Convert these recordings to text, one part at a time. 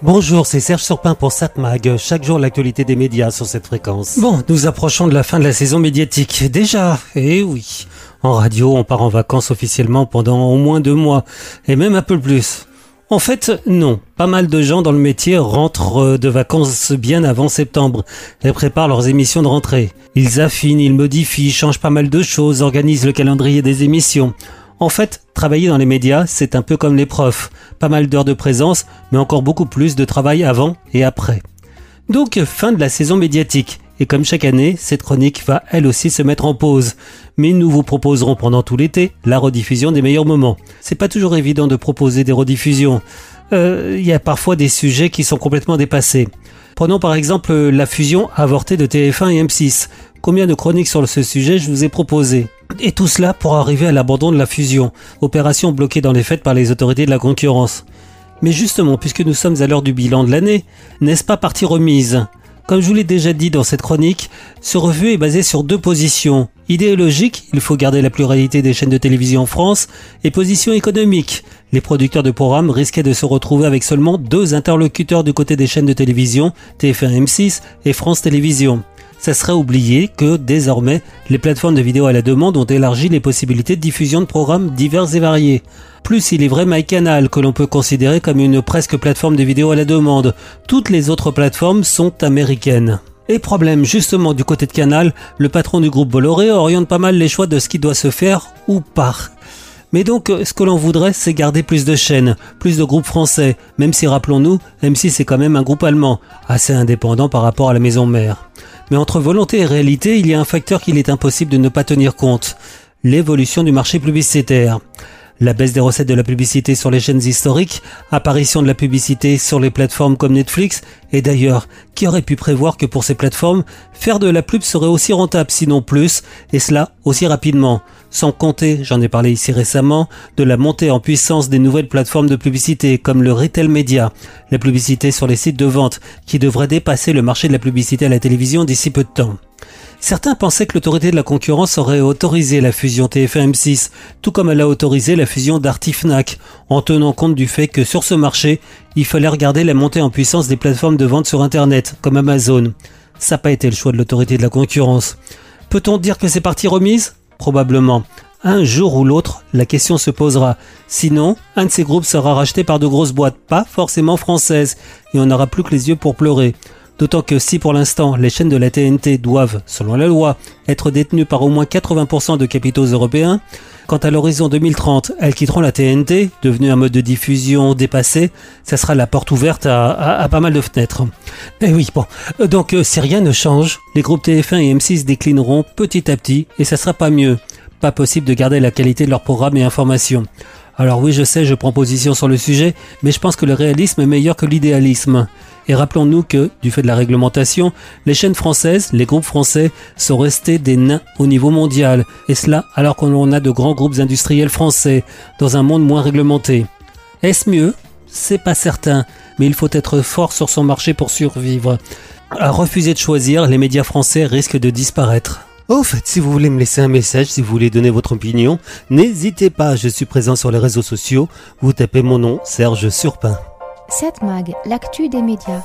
Bonjour, c'est Serge Surpin pour SatMag. Chaque jour, l'actualité des médias sur cette fréquence. Bon, nous approchons de la fin de la saison médiatique. Déjà, eh oui. En radio, on part en vacances officiellement pendant au moins deux mois, et même un peu plus. En fait, non. Pas mal de gens dans le métier rentrent euh, de vacances bien avant septembre et préparent leurs émissions de rentrée. Ils affinent, ils modifient, changent pas mal de choses, organisent le calendrier des émissions. En fait, travailler dans les médias, c'est un peu comme les profs. Pas mal d'heures de présence, mais encore beaucoup plus de travail avant et après. Donc, fin de la saison médiatique. Et comme chaque année, cette chronique va elle aussi se mettre en pause. Mais nous vous proposerons pendant tout l'été la rediffusion des meilleurs moments. C'est pas toujours évident de proposer des rediffusions. Euh, il y a parfois des sujets qui sont complètement dépassés. Prenons par exemple la fusion avortée de TF1 et M6. Combien de chroniques sur ce sujet je vous ai proposé Et tout cela pour arriver à l'abandon de la fusion, opération bloquée dans les faits par les autorités de la concurrence. Mais justement, puisque nous sommes à l'heure du bilan de l'année, n'est-ce pas partie remise? Comme je vous l'ai déjà dit dans cette chronique, ce revue est basé sur deux positions. Idéologique, il faut garder la pluralité des chaînes de télévision en France, et position économique. Les producteurs de programmes risquaient de se retrouver avec seulement deux interlocuteurs du côté des chaînes de télévision, TF1 M6 et France Télévisions ça serait oublié que désormais, les plateformes de vidéo à la demande ont élargi les possibilités de diffusion de programmes divers et variés. Plus il est vrai MyCanal que l'on peut considérer comme une presque plateforme de vidéo à la demande. Toutes les autres plateformes sont américaines. Et problème, justement, du côté de Canal, le patron du groupe Bolloré oriente pas mal les choix de ce qui doit se faire ou pas. Mais donc, ce que l'on voudrait, c'est garder plus de chaînes, plus de groupes français, même si, rappelons-nous, M6 c'est quand même un groupe allemand, assez indépendant par rapport à la maison mère. Mais entre volonté et réalité, il y a un facteur qu'il est impossible de ne pas tenir compte. L'évolution du marché publicitaire. La baisse des recettes de la publicité sur les chaînes historiques, apparition de la publicité sur les plateformes comme Netflix, et d'ailleurs, qui aurait pu prévoir que pour ces plateformes, faire de la pub serait aussi rentable sinon plus, et cela aussi rapidement sans compter, j'en ai parlé ici récemment, de la montée en puissance des nouvelles plateformes de publicité comme le retail media, la publicité sur les sites de vente, qui devrait dépasser le marché de la publicité à la télévision d'ici peu de temps. Certains pensaient que l'autorité de la concurrence aurait autorisé la fusion TF1-M6, tout comme elle a autorisé la fusion d'Artifnac, en tenant compte du fait que sur ce marché, il fallait regarder la montée en puissance des plateformes de vente sur Internet, comme Amazon. Ça n'a pas été le choix de l'autorité de la concurrence. Peut-on dire que c'est partie remise? Probablement. Un jour ou l'autre, la question se posera. Sinon, un de ces groupes sera racheté par de grosses boîtes, pas forcément françaises, et on n'aura plus que les yeux pour pleurer. D'autant que si pour l'instant les chaînes de la TNT doivent, selon la loi, être détenues par au moins 80% de capitaux européens, quand à l'horizon 2030 elles quitteront la TNT, devenue un mode de diffusion dépassé, ça sera la porte ouverte à, pas mal de fenêtres. Eh oui, bon. Donc euh, si rien ne change, les groupes TF1 et M6 déclineront petit à petit et ça sera pas mieux. Pas possible de garder la qualité de leurs programmes et informations. Alors oui, je sais, je prends position sur le sujet, mais je pense que le réalisme est meilleur que l'idéalisme. Et rappelons-nous que, du fait de la réglementation, les chaînes françaises, les groupes français, sont restés des nains au niveau mondial. Et cela alors qu'on a de grands groupes industriels français, dans un monde moins réglementé. Est-ce mieux? C'est pas certain, mais il faut être fort sur son marché pour survivre. À refuser de choisir, les médias français risquent de disparaître. Au fait, si vous voulez me laisser un message, si vous voulez donner votre opinion, n'hésitez pas, je suis présent sur les réseaux sociaux. Vous tapez mon nom, Serge Surpin. 7 Mag, l'actu des médias.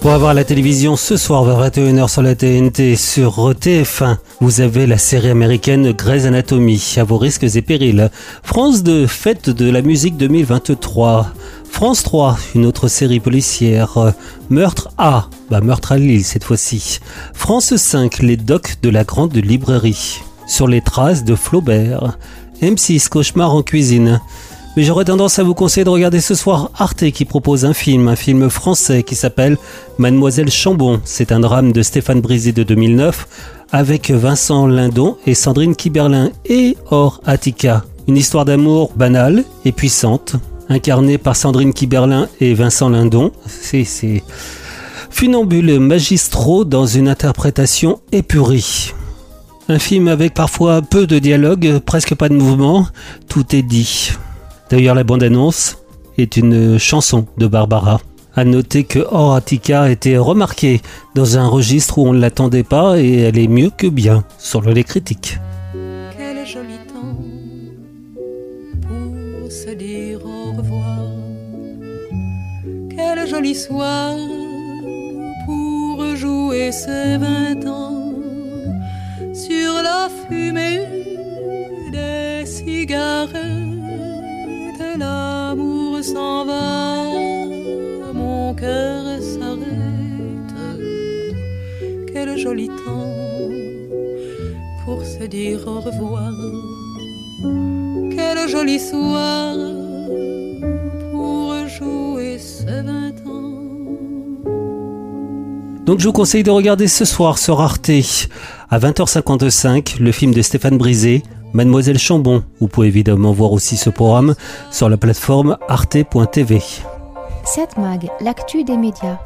Pour avoir la télévision ce soir vers 21h sur la TNT sur TF1, vous avez la série américaine Grey's Anatomy à vos risques et périls. France 2, fête de la musique 2023. France 3, une autre série policière. Meurtre A, bah meurtre à Lille cette fois-ci. France 5, les docs de la grande librairie. Sur les traces de Flaubert. M6, cauchemar en cuisine. Mais j'aurais tendance à vous conseiller de regarder ce soir Arte qui propose un film, un film français qui s'appelle Mademoiselle Chambon. C'est un drame de Stéphane Brisé de 2009 avec Vincent Lindon et Sandrine Kiberlin et Or Attica. Une histoire d'amour banale et puissante, incarnée par Sandrine Kiberlin et Vincent Lindon. C'est, c'est funambule magistraux dans une interprétation épurée. Un film avec parfois peu de dialogue, presque pas de mouvement, tout est dit. D'ailleurs, la bande-annonce est une chanson de Barbara. À noter que Horatica a été remarquée dans un registre où on ne l'attendait pas et elle est mieux que bien, sur les critiques. Quel joli temps pour se dire au revoir. quel joli soir pour jouer ses vingt ans sur la fumée des cigarettes. Joli temps pour se dire au revoir. Quel joli soir pour jouer ce vingt ans. Donc je vous conseille de regarder ce soir sur Arte à 20h55 le film de Stéphane Brisé, Mademoiselle Chambon. Vous pouvez évidemment voir aussi ce programme sur la plateforme arte.tv. 7 Mag, l'actu des médias.